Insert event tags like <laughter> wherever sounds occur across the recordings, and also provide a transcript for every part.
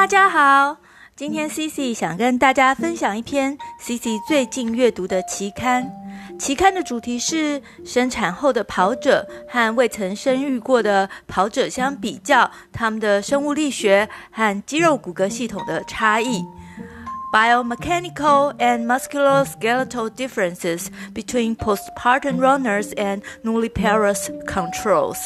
大家好，今天 CC 想跟大家分享一篇 CC 最近阅读的期刊。期刊的主题是生产后的跑者和未曾生育过的跑者相比较，他们的生物力学和肌肉骨骼系统的差异。Biomechanical and musculoskeletal differences between postpartum runners and nulliparous controls。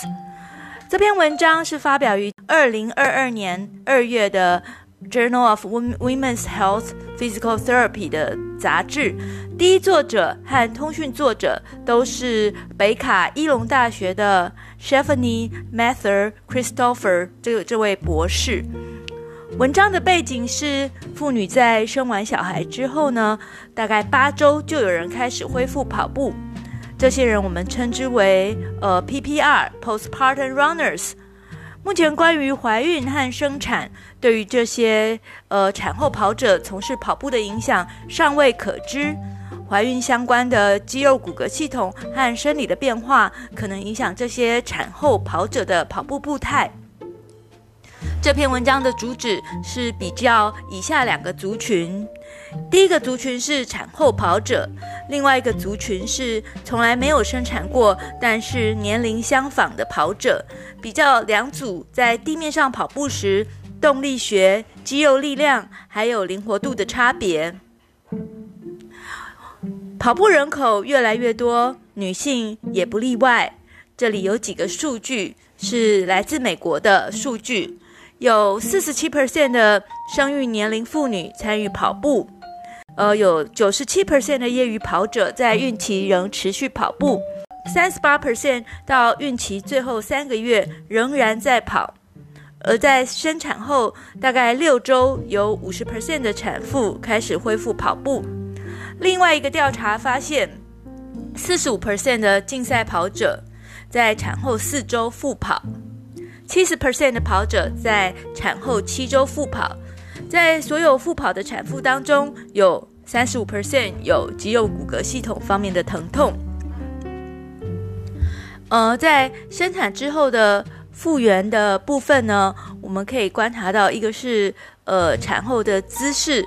这篇文章是发表于二零二二年二月的《Journal of Women's Health Physical Therapy》的杂志。第一作者和通讯作者都是北卡伊隆大学的 Stephanie Mather Christopher 这这位博士。文章的背景是，妇女在生完小孩之后呢，大概八周就有人开始恢复跑步。这些人我们称之为呃 PPR（Postpartum Runners）。目前关于怀孕和生产对于这些呃产后跑者从事跑步的影响尚未可知。怀孕相关的肌肉骨骼系统和生理的变化可能影响这些产后跑者的跑步步态。这篇文章的主旨是比较以下两个族群：第一个族群是产后跑者，另外一个族群是从来没有生产过但是年龄相仿的跑者。比较两组在地面上跑步时动力学、肌肉力量还有灵活度的差别。跑步人口越来越多，女性也不例外。这里有几个数据是来自美国的数据。有四十七 percent 的生育年龄妇女参与跑步，呃，有九十七 percent 的业余跑者在孕期仍持续跑步，三十八 percent 到孕期最后三个月仍然在跑，而在生产后大概六周，有五十 percent 的产妇开始恢复跑步。另外一个调查发现，四十五 percent 的竞赛跑者在产后四周复跑。七十 percent 的跑者在产后七周复跑，在所有复跑的产妇当中，有三十五 percent 有肌肉骨骼系统方面的疼痛。呃，在生产之后的复原的部分呢，我们可以观察到，一个是呃产后的姿势，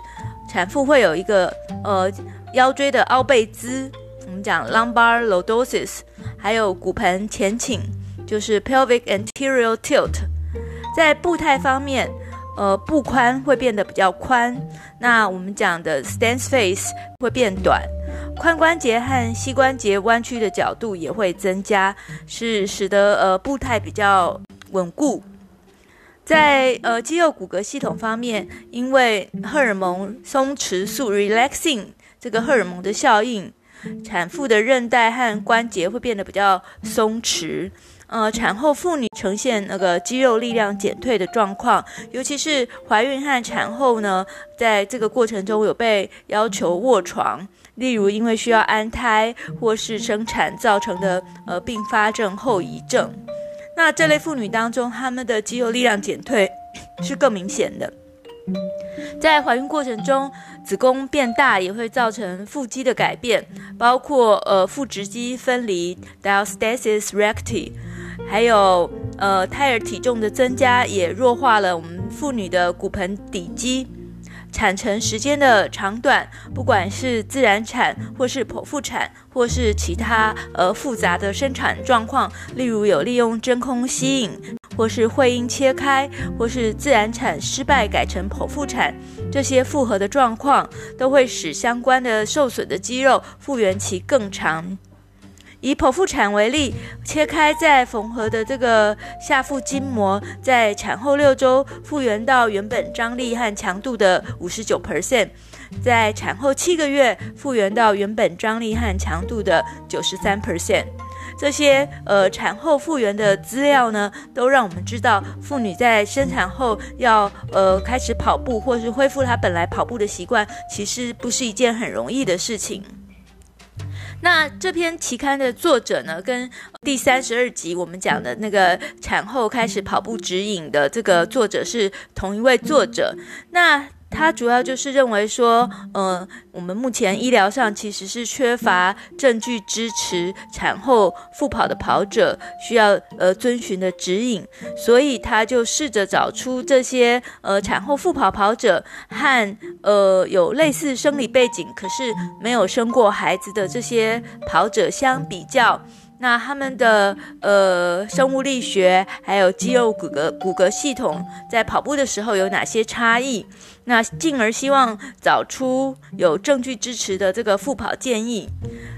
产妇会有一个呃腰椎的凹背姿，我们讲 lumbar lordosis，还有骨盆前倾。就是 pelvic anterior tilt，在步态方面，呃，步宽会变得比较宽。那我们讲的 stance phase 会变短，髋关节和膝关节弯曲的角度也会增加，是使得呃步态比较稳固。在呃肌肉骨骼系统方面，因为荷尔蒙松弛素 relaxing 这个荷尔蒙的效应，产妇的韧带和关节会变得比较松弛。呃，产后妇女呈现那个肌肉力量减退的状况，尤其是怀孕和产后呢，在这个过程中有被要求卧床，例如因为需要安胎或是生产造成的呃并发症后遗症。那这类妇女当中，她们的肌肉力量减退是更明显的。在怀孕过程中，子宫变大也会造成腹肌的改变，包括呃腹直肌分离 （diastasis recti）。还有，呃，胎儿体重的增加也弱化了我们妇女的骨盆底肌，产程时间的长短，不管是自然产或是剖腹产，或是其他呃复杂的生产状况，例如有利用真空吸引，或是会阴切开，或是自然产失败改成剖腹产，这些复合的状况都会使相关的受损的肌肉复原期更长。以剖腹产为例，切开再缝合的这个下腹筋膜，在产后六周复原到原本张力和强度的五十九 percent，在产后七个月复原到原本张力和强度的九十三 percent。这些呃产后复原的资料呢，都让我们知道，妇女在生产后要呃开始跑步，或是恢复她本来跑步的习惯，其实不是一件很容易的事情。那这篇期刊的作者呢，跟第三十二集我们讲的那个产后开始跑步指引的这个作者是同一位作者。那他主要就是认为说，呃，我们目前医疗上其实是缺乏证据支持产后复跑的跑者需要呃遵循的指引，所以他就试着找出这些呃产后复跑跑者和呃有类似生理背景，可是没有生过孩子的这些跑者相比较。那他们的呃生物力学还有肌肉骨骼骨骼系统在跑步的时候有哪些差异？那进而希望找出有证据支持的这个复跑建议。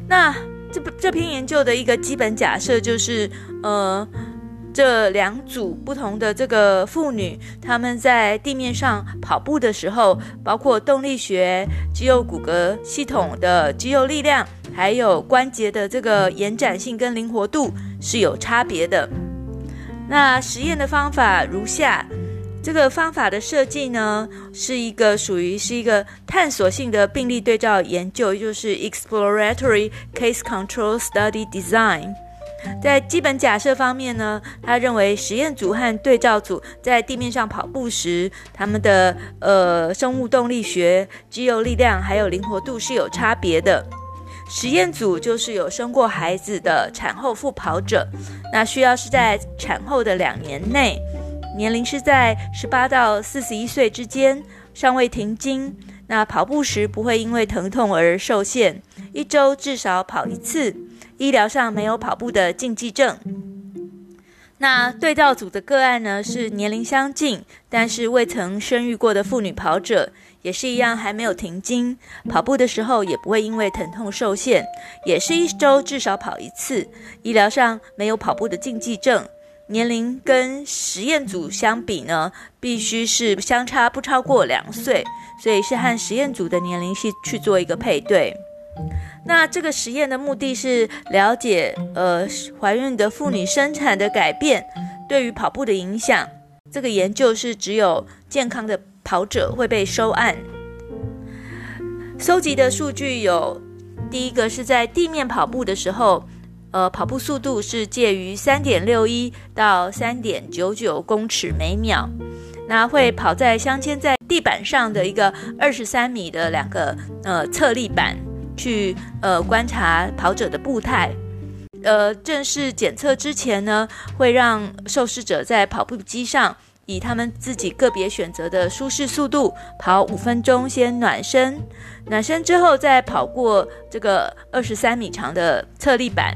那这这篇研究的一个基本假设就是，呃，这两组不同的这个妇女，她们在地面上跑步的时候，包括动力学、肌肉骨骼系统的肌肉力量。还有关节的这个延展性跟灵活度是有差别的。那实验的方法如下，这个方法的设计呢，是一个属于是一个探索性的病例对照研究，就是 exploratory case control study design。在基本假设方面呢，他认为实验组和对照组在地面上跑步时，他们的呃生物动力学、肌肉力量还有灵活度是有差别的。实验组就是有生过孩子的产后复跑者，那需要是在产后的两年内，年龄是在十八到四十一岁之间，尚未停经，那跑步时不会因为疼痛而受限，一周至少跑一次，医疗上没有跑步的禁忌症。那对照组的个案呢，是年龄相近，但是未曾生育过的妇女跑者。也是一样，还没有停经，跑步的时候也不会因为疼痛受限，也是一周至少跑一次，医疗上没有跑步的禁忌症，年龄跟实验组相比呢，必须是相差不超过两岁，所以是和实验组的年龄去去做一个配对。那这个实验的目的是了解，呃，怀孕的妇女生产的改变对于跑步的影响。这个研究是只有健康的。跑者会被收案。收集的数据有：第一个是在地面跑步的时候，呃，跑步速度是介于三点六一到三点九九公尺每秒。那会跑在镶嵌在地板上的一个二十三米的两个呃侧立板，去呃观察跑者的步态。呃，正式检测之前呢，会让受试者在跑步机上。以他们自己个别选择的舒适速度跑五分钟，先暖身，暖身之后再跑过这个二十三米长的侧立板，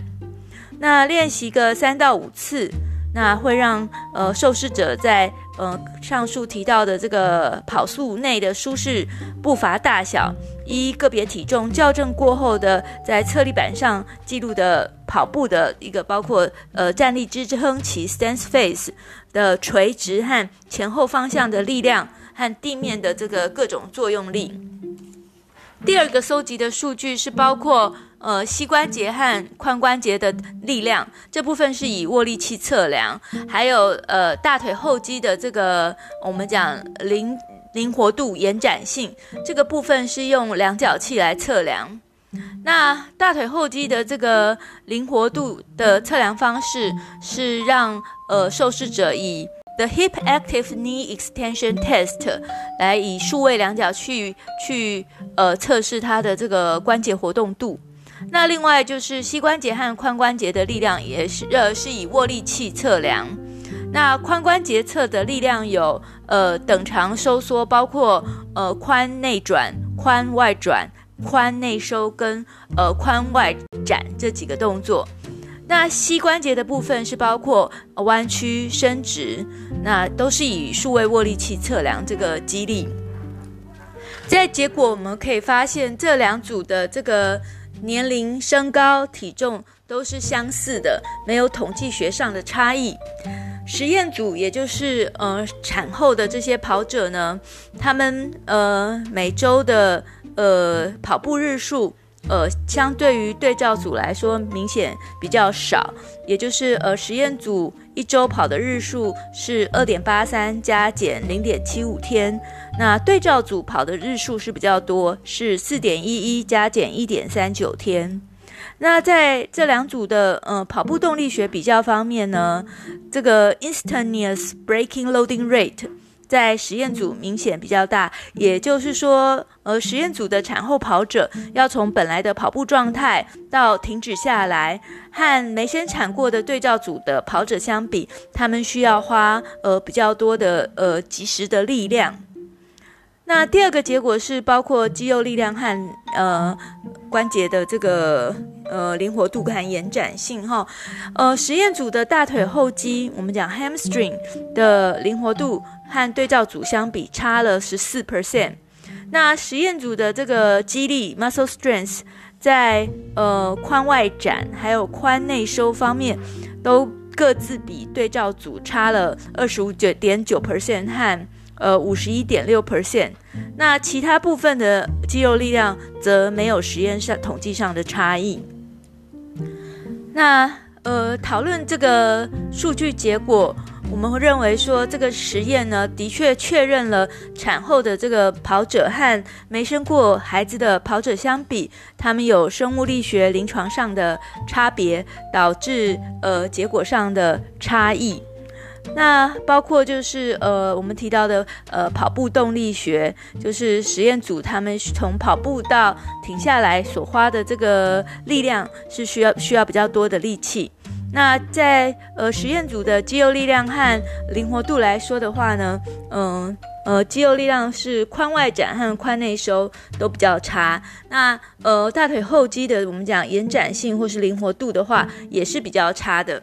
那练习个三到五次，那会让呃受试者在呃上述提到的这个跑速内的舒适步伐大小，依个别体重校正过后的在侧立板上记录的跑步的一个包括呃站立支撑其 stance phase。的垂直和前后方向的力量和地面的这个各种作用力。第二个搜集的数据是包括呃膝关节和髋关节的力量，这部分是以握力器测量，还有呃大腿后肌的这个我们讲灵灵活度、延展性，这个部分是用量角器来测量。那大腿后肌的这个灵活度的测量方式是让呃受试者以 The Hip Active Knee Extension Test 来以数位量角去去呃测试他的这个关节活动度。那另外就是膝关节和髋关节的力量也是呃是以握力器测量。那髋关节侧的力量有呃等长收缩，包括呃髋内转、髋外转。髋内收跟呃髋外展这几个动作，那膝关节的部分是包括弯曲、伸直，那都是以数位握力器测量这个肌力。在结果我们可以发现，这两组的这个年龄、身高、体重都是相似的，没有统计学上的差异。实验组也就是呃产后的这些跑者呢，他们呃每周的。呃，跑步日数，呃，相对于对照组来说，明显比较少。也就是，呃，实验组一周跑的日数是二点八三加减零点七五天，那对照组跑的日数是比较多，是四点一一加减一点三九天。那在这两组的呃跑步动力学比较方面呢，这个 instantaneous breaking loading rate。在实验组明显比较大，也就是说，呃，实验组的产后跑者要从本来的跑步状态到停止下来，和没生产过的对照组的跑者相比，他们需要花呃比较多的呃及时的力量。那第二个结果是包括肌肉力量和呃关节的这个呃灵活度和延展性哈，呃实验组的大腿后肌，我们讲 hamstring 的灵活度和对照组相比差了十四 percent。那实验组的这个肌力 muscle strength 在呃髋外展还有髋内收方面都各自比对照组差了二十五九点九 percent 和。呃，五十一点六 percent，那其他部分的肌肉力量则没有实验上统计上的差异。那呃，讨论这个数据结果，我们会认为说，这个实验呢，的确确认了产后的这个跑者和没生过孩子的跑者相比，他们有生物力学临床上的差别，导致呃结果上的差异。那包括就是呃，我们提到的呃，跑步动力学，就是实验组他们从跑步到停下来所花的这个力量是需要需要比较多的力气。那在呃实验组的肌肉力量和灵活度来说的话呢，嗯呃，肌肉力量是髋外展和髋内收都比较差。那呃大腿后肌的我们讲延展性或是灵活度的话，也是比较差的。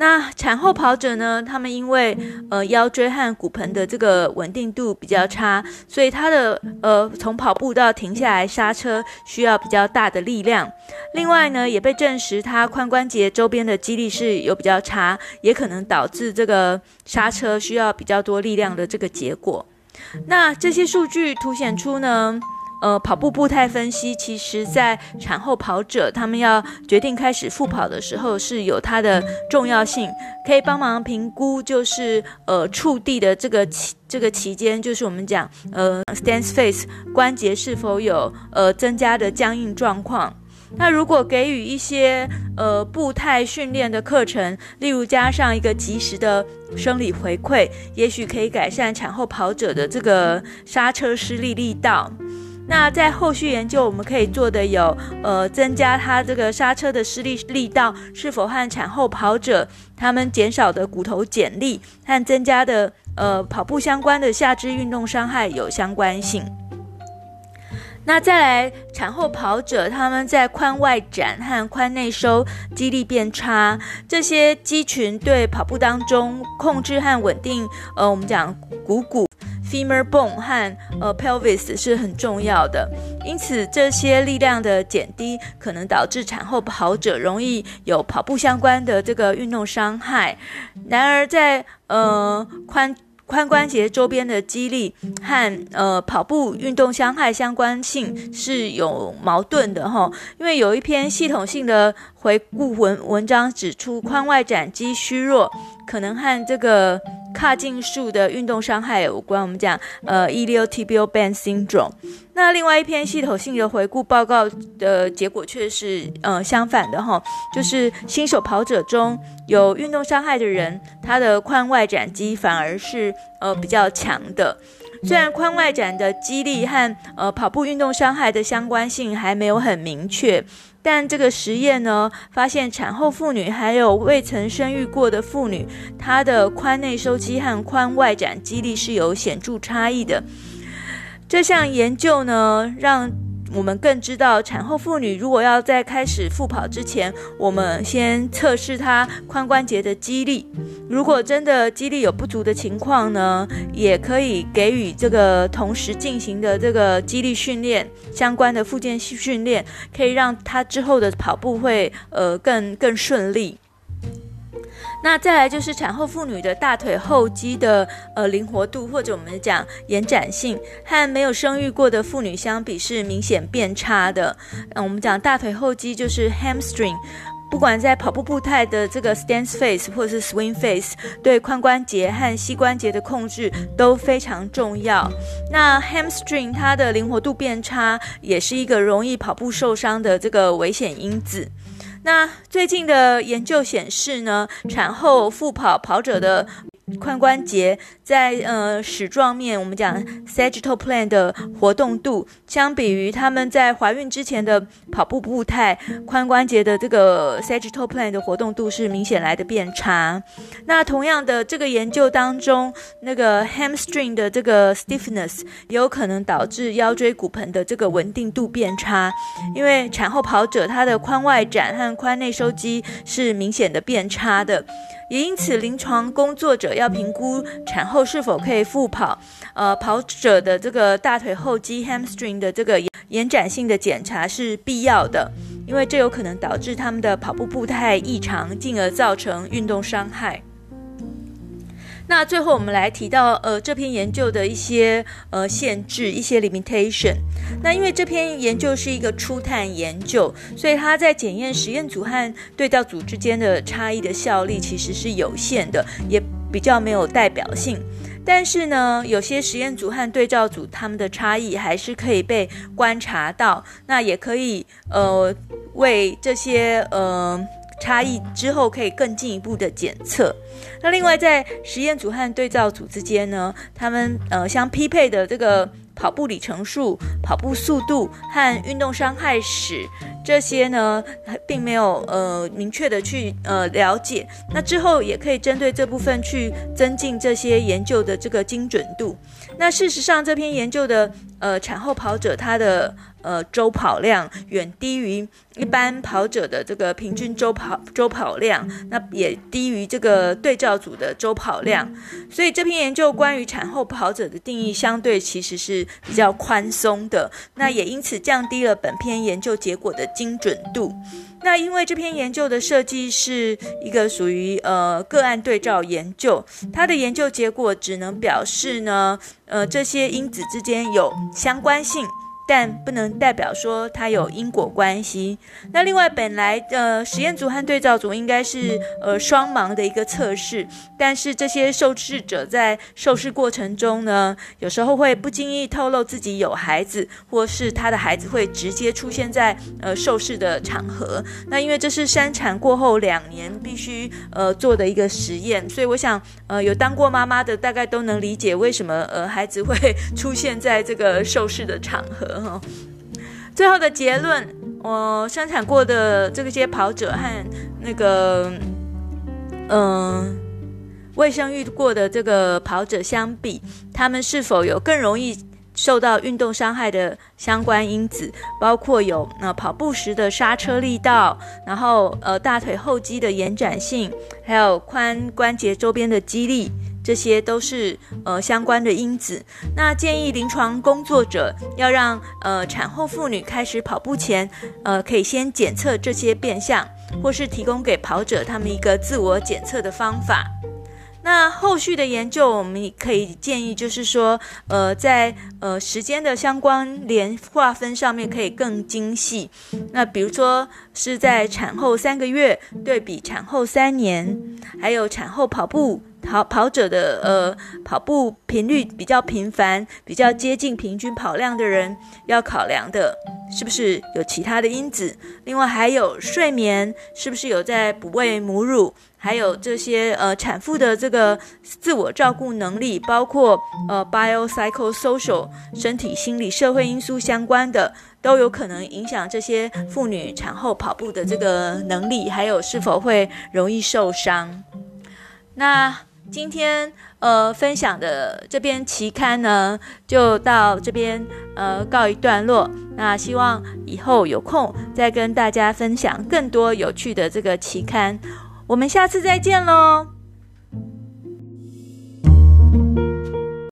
那产后跑者呢，他们因为呃腰椎和骨盆的这个稳定度比较差，所以他的呃从跑步到停下来刹车需要比较大的力量。另外呢，也被证实他髋关节周边的肌力是有比较差，也可能导致这个刹车需要比较多力量的这个结果。那这些数据凸显出呢，呃，跑步步态分析，其实在产后跑者他们要决定开始复跑的时候，是有它的重要性，可以帮忙评估，就是呃触地的这个期这个期间，就是我们讲呃 stance phase 关节是否有呃增加的僵硬状况。那如果给予一些呃步态训练的课程，例如加上一个及时的生理回馈，也许可以改善产后跑者的这个刹车失力力道。那在后续研究，我们可以做的有，呃，增加它这个刹车的施力力道是否和产后跑者他们减少的骨头剪力和增加的呃跑步相关的下肢运动伤害有相关性。那再来，产后跑者他们在髋外展和髋内收肌力变差，这些肌群对跑步当中控制和稳定，呃，我们讲股骨。Femur bone 和呃 pelvis 是很重要的，因此这些力量的减低可能导致产后跑者容易有跑步相关的这个运动伤害。然而在呃髋髋关节周边的肌力和呃跑步运动伤害相关性是有矛盾的哈，因为有一篇系统性的回顾文文章指出，髋外展肌虚弱可能和这个。髂胫束的运动伤害有关，我们讲呃，E L T B O band syndrome。那另外一篇系统性的回顾报告的结果却是呃相反的哈，就是新手跑者中有运动伤害的人，他的髋外展肌反而是呃比较强的。虽然髋外展的肌力和呃跑步运动伤害的相关性还没有很明确。但这个实验呢，发现产后妇女还有未曾生育过的妇女，她的髋内收肌和髋外展肌力是有显著差异的。这项研究呢，让我们更知道，产后妇女如果要在开始复跑之前，我们先测试她髋关节的肌力。如果真的肌力有不足的情况呢，也可以给予这个同时进行的这个肌力训练相关的附件训练，可以让她之后的跑步会呃更更顺利。那再来就是产后妇女的大腿后肌的呃灵活度，或者我们讲延展性，和没有生育过的妇女相比是明显变差的。嗯，我们讲大腿后肌就是 hamstring，不管在跑步步态的这个 stance phase 或者是 swing phase，对髋关节和膝关节的控制都非常重要。那 hamstring 它的灵活度变差，也是一个容易跑步受伤的这个危险因子。那最近的研究显示呢，产后复跑跑者的髋关节在呃矢状面，我们讲 sagittal plane 的活动度，相比于他们在怀孕之前的跑步步态，髋关节的这个 sagittal plane 的活动度是明显来的变差。那同样的，这个研究当中，那个 hamstring 的这个 stiffness 也有可能导致腰椎骨盆的这个稳定度变差，因为产后跑者他的髋外展和髋内收肌是明显的变差的。也因此，临床工作者要评估产后是否可以复跑，呃，跑者的这个大腿后肌 （hamstring） 的这个延展性的检查是必要的，因为这有可能导致他们的跑步步态异常，进而造成运动伤害。那最后我们来提到，呃，这篇研究的一些呃限制，一些 limitation。那因为这篇研究是一个初探研究，所以它在检验实验组和对照组之间的差异的效力其实是有限的，也比较没有代表性。但是呢，有些实验组和对照组它们的差异还是可以被观察到，那也可以呃为这些呃。差异之后可以更进一步的检测。那另外在实验组和对照组之间呢，他们呃相匹配的这个跑步里程数、跑步速度和运动伤害史这些呢，并没有呃明确的去呃了解。那之后也可以针对这部分去增进这些研究的这个精准度。那事实上，这篇研究的呃产后跑者他的。呃，周跑量远低于一般跑者的这个平均周跑周跑量，那也低于这个对照组的周跑量，所以这篇研究关于产后跑者的定义相对其实是比较宽松的，那也因此降低了本篇研究结果的精准度。那因为这篇研究的设计是一个属于呃个案对照研究，它的研究结果只能表示呢，呃这些因子之间有相关性。但不能代表说它有因果关系。那另外，本来的实验组和对照组应该是呃双盲的一个测试，但是这些受试者在受试过程中呢，有时候会不经意透露自己有孩子，或是他的孩子会直接出现在呃受试的场合。那因为这是生产过后两年必须呃做的一个实验，所以我想呃有当过妈妈的大概都能理解为什么呃孩子会 <laughs> 出现在这个受试的场合。最后的结论，我生产过的这些跑者和那个，嗯，未生育过的这个跑者相比，他们是否有更容易受到运动伤害的相关因子，包括有呃跑步时的刹车力道，然后呃大腿后肌的延展性，还有髋关节周边的肌力。这些都是呃相关的因子。那建议临床工作者要让呃产后妇女开始跑步前，呃可以先检测这些变相，或是提供给跑者他们一个自我检测的方法。那后续的研究，我们可以建议，就是说，呃，在呃时间的相关联划分上面可以更精细。那比如说是在产后三个月对比产后三年，还有产后跑步。跑跑者的呃跑步频率比较频繁，比较接近平均跑量的人，要考量的是不是有其他的因子？另外还有睡眠，是不是有在哺喂母乳？还有这些呃产妇的这个自我照顾能力，包括呃 biopsychosocial 身体、心理、社会因素相关的，都有可能影响这些妇女产后跑步的这个能力，还有是否会容易受伤。那今天呃分享的这篇期刊呢，就到这边呃告一段落。那希望以后有空再跟大家分享更多有趣的这个期刊。我们下次再见喽。